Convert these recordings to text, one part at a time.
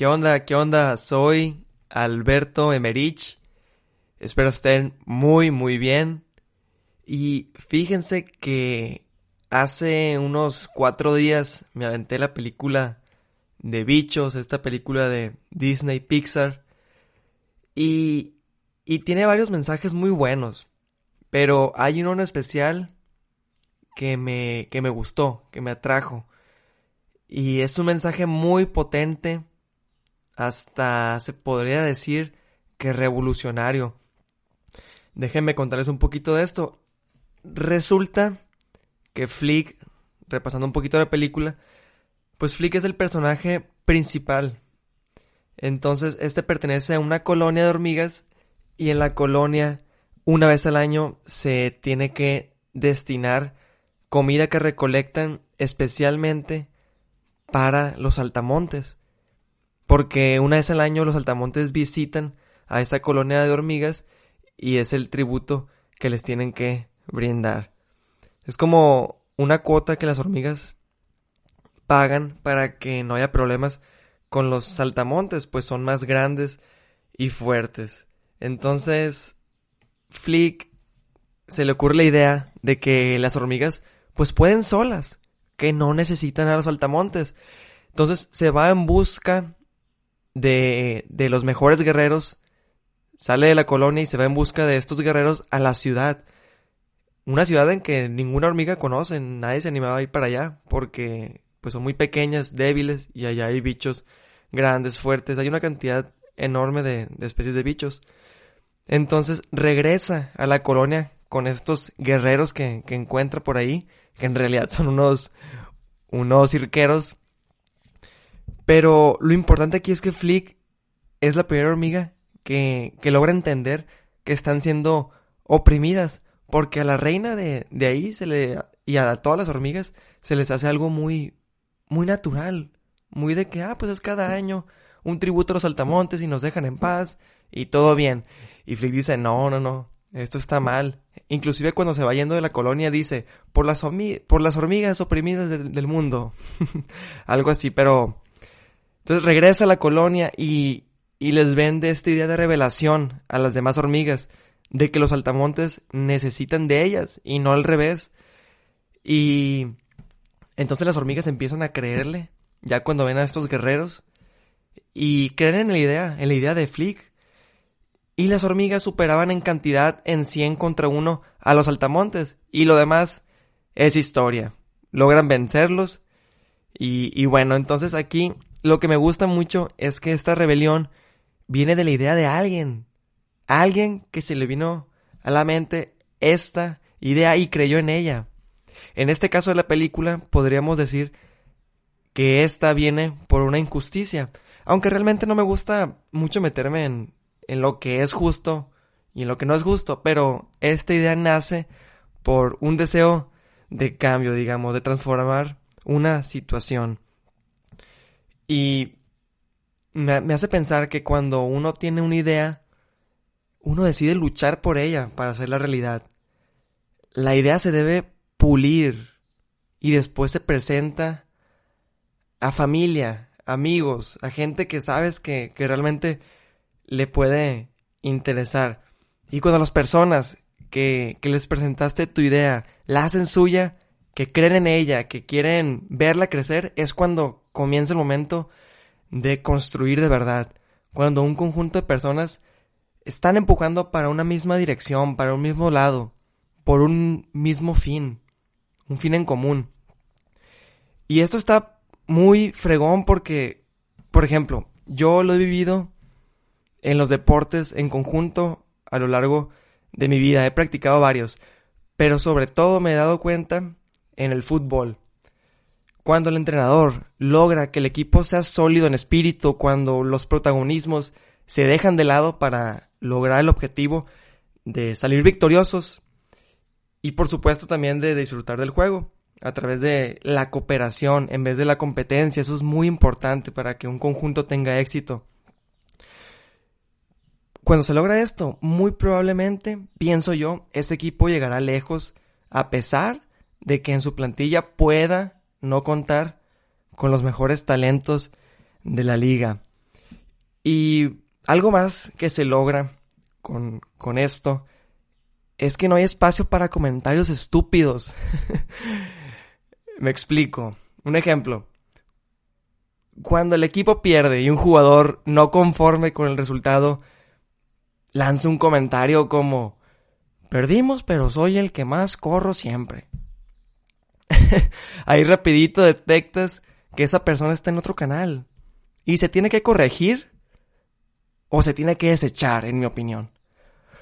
¿Qué onda? ¿Qué onda? Soy Alberto Emerich. Espero estén muy, muy bien. Y fíjense que hace unos cuatro días me aventé la película de Bichos, esta película de Disney Pixar. Y, y tiene varios mensajes muy buenos. Pero hay uno en especial que me, que me gustó, que me atrajo. Y es un mensaje muy potente hasta se podría decir que revolucionario. Déjenme contarles un poquito de esto. Resulta que Flick, repasando un poquito la película, pues Flick es el personaje principal. Entonces, este pertenece a una colonia de hormigas y en la colonia, una vez al año, se tiene que destinar comida que recolectan especialmente para los altamontes porque una vez al año los altamontes visitan a esa colonia de hormigas y es el tributo que les tienen que brindar. Es como una cuota que las hormigas pagan para que no haya problemas con los saltamontes, pues son más grandes y fuertes. Entonces, Flick se le ocurre la idea de que las hormigas pues pueden solas, que no necesitan a los saltamontes. Entonces se va en busca de, de los mejores guerreros, sale de la colonia y se va en busca de estos guerreros a la ciudad. Una ciudad en que ninguna hormiga conoce, nadie se animaba a ir para allá, porque pues son muy pequeñas, débiles, y allá hay bichos grandes, fuertes, hay una cantidad enorme de, de especies de bichos. Entonces regresa a la colonia con estos guerreros que, que encuentra por ahí, que en realidad son unos, unos cirqueros pero lo importante aquí es que Flick es la primera hormiga que, que logra entender que están siendo oprimidas. Porque a la reina de, de ahí se le, y a todas las hormigas se les hace algo muy, muy natural. Muy de que, ah, pues es cada año un tributo a los altamontes y nos dejan en paz y todo bien. Y Flick dice, no, no, no, esto está mal. Inclusive cuando se va yendo de la colonia dice, por las, por las hormigas oprimidas de, del mundo. algo así, pero entonces regresa a la colonia y, y les vende esta idea de revelación a las demás hormigas, de que los altamontes necesitan de ellas y no al revés. Y entonces las hormigas empiezan a creerle, ya cuando ven a estos guerreros, y creen en la idea, en la idea de Flick. Y las hormigas superaban en cantidad en 100 contra 1 a los altamontes, y lo demás es historia. Logran vencerlos, y, y bueno, entonces aquí lo que me gusta mucho es que esta rebelión viene de la idea de alguien. Alguien que se le vino a la mente esta idea y creyó en ella. En este caso de la película podríamos decir que esta viene por una injusticia. Aunque realmente no me gusta mucho meterme en, en lo que es justo y en lo que no es justo, pero esta idea nace por un deseo de cambio, digamos, de transformar una situación. Y me, me, hace pensar que cuando uno tiene una idea, uno decide luchar por ella para hacerla realidad. La idea se debe pulir y después se presenta a familia, amigos, a gente que sabes que, que realmente le puede interesar. Y cuando las personas que, que les presentaste tu idea la hacen suya, que creen en ella, que quieren verla crecer, es cuando comienza el momento de construir de verdad. Cuando un conjunto de personas están empujando para una misma dirección, para un mismo lado, por un mismo fin, un fin en común. Y esto está muy fregón porque, por ejemplo, yo lo he vivido en los deportes en conjunto a lo largo de mi vida. He practicado varios, pero sobre todo me he dado cuenta en el fútbol. cuando el entrenador logra que el equipo sea sólido en espíritu, cuando los protagonismos se dejan de lado para lograr el objetivo de salir victoriosos y por supuesto también de disfrutar del juego a través de la cooperación en vez de la competencia. Eso es muy importante para que un conjunto tenga éxito. Cuando se logra esto, muy probablemente, pienso yo, ese equipo llegará lejos a pesar de que en su plantilla pueda no contar con los mejores talentos de la liga. Y algo más que se logra con, con esto es que no hay espacio para comentarios estúpidos. Me explico. Un ejemplo. Cuando el equipo pierde y un jugador no conforme con el resultado lanza un comentario como Perdimos, pero soy el que más corro siempre. Ahí rapidito detectas que esa persona está en otro canal. Y se tiene que corregir o se tiene que desechar, en mi opinión.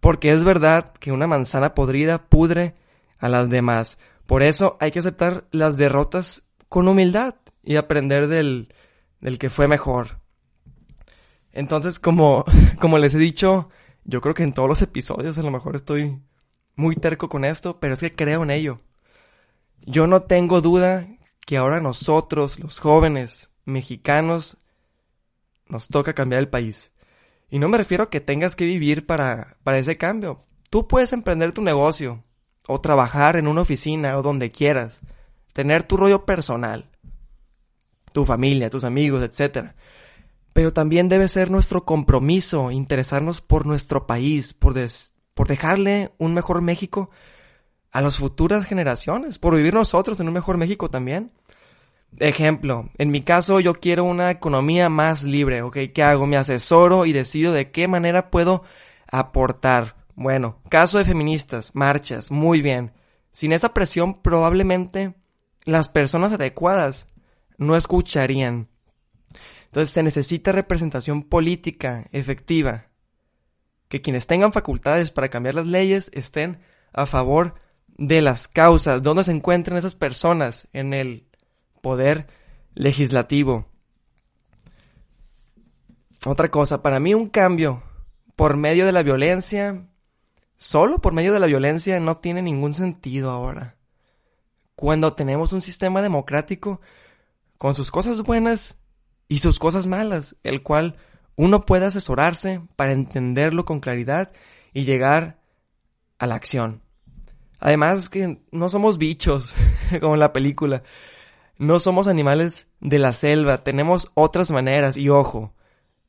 Porque es verdad que una manzana podrida pudre a las demás. Por eso hay que aceptar las derrotas con humildad y aprender del, del que fue mejor. Entonces, como, como les he dicho, yo creo que en todos los episodios a lo mejor estoy muy terco con esto, pero es que creo en ello. Yo no tengo duda que ahora nosotros, los jóvenes mexicanos, nos toca cambiar el país. Y no me refiero a que tengas que vivir para, para ese cambio. Tú puedes emprender tu negocio, o trabajar en una oficina, o donde quieras. Tener tu rollo personal, tu familia, tus amigos, etc. Pero también debe ser nuestro compromiso interesarnos por nuestro país, por, por dejarle un mejor México a las futuras generaciones, por vivir nosotros en un mejor México también. Ejemplo, en mi caso yo quiero una economía más libre, ¿ok? ¿Qué hago? Me asesoro y decido de qué manera puedo aportar. Bueno, caso de feministas, marchas, muy bien. Sin esa presión probablemente las personas adecuadas no escucharían. Entonces se necesita representación política efectiva. Que quienes tengan facultades para cambiar las leyes estén a favor de las causas, donde se encuentran esas personas en el poder legislativo. Otra cosa, para mí un cambio por medio de la violencia, solo por medio de la violencia, no tiene ningún sentido ahora. Cuando tenemos un sistema democrático con sus cosas buenas y sus cosas malas, el cual uno puede asesorarse para entenderlo con claridad y llegar a la acción. Además que no somos bichos, como en la película. No somos animales de la selva, tenemos otras maneras y ojo,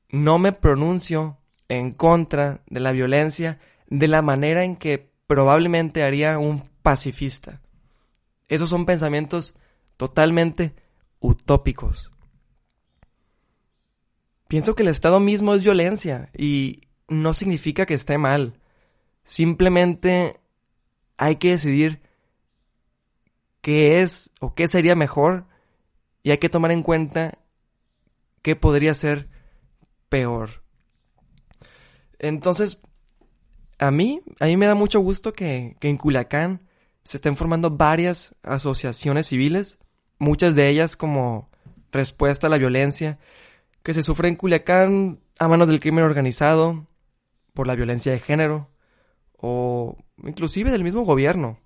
no me pronuncio en contra de la violencia de la manera en que probablemente haría un pacifista. Esos son pensamientos totalmente utópicos. Pienso que el Estado mismo es violencia y no significa que esté mal. Simplemente hay que decidir qué es o qué sería mejor y hay que tomar en cuenta qué podría ser peor. Entonces, a mí, a mí me da mucho gusto que, que en Culiacán se estén formando varias asociaciones civiles, muchas de ellas como respuesta a la violencia que se sufre en Culiacán a manos del crimen organizado, por la violencia de género, o inclusive del mismo gobierno.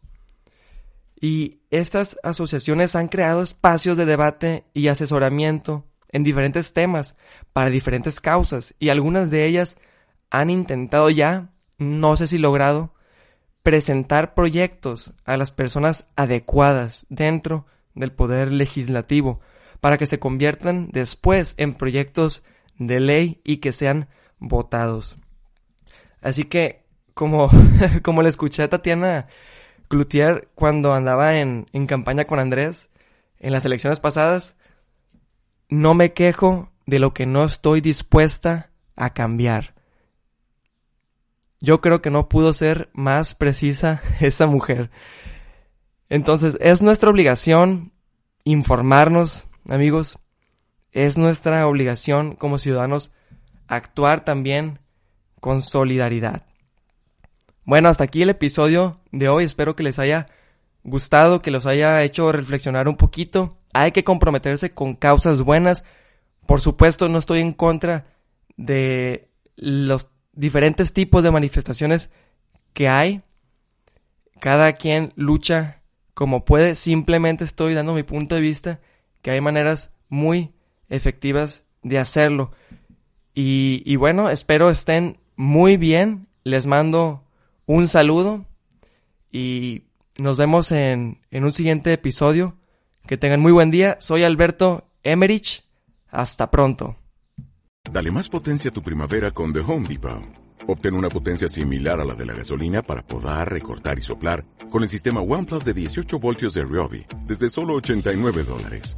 Y estas asociaciones han creado espacios de debate y asesoramiento en diferentes temas para diferentes causas y algunas de ellas han intentado ya, no sé si logrado, presentar proyectos a las personas adecuadas dentro del poder legislativo para que se conviertan después en proyectos de ley y que sean votados. Así que como, como le escuché a Tatiana Cloutier cuando andaba en, en campaña con Andrés en las elecciones pasadas, no me quejo de lo que no estoy dispuesta a cambiar. Yo creo que no pudo ser más precisa esa mujer. Entonces, es nuestra obligación informarnos, amigos. Es nuestra obligación como ciudadanos actuar también con solidaridad. Bueno, hasta aquí el episodio de hoy. Espero que les haya gustado, que los haya hecho reflexionar un poquito. Hay que comprometerse con causas buenas. Por supuesto, no estoy en contra de los diferentes tipos de manifestaciones que hay. Cada quien lucha como puede. Simplemente estoy dando mi punto de vista que hay maneras muy efectivas de hacerlo. Y, y bueno, espero estén muy bien. Les mando un saludo y nos vemos en, en un siguiente episodio. Que tengan muy buen día. Soy Alberto Emerich. Hasta pronto. Dale más potencia a tu primavera con The Home Depot. Obtén una potencia similar a la de la gasolina para podar, recortar y soplar con el sistema OnePlus de 18 voltios de Ryobi desde solo 89 dólares.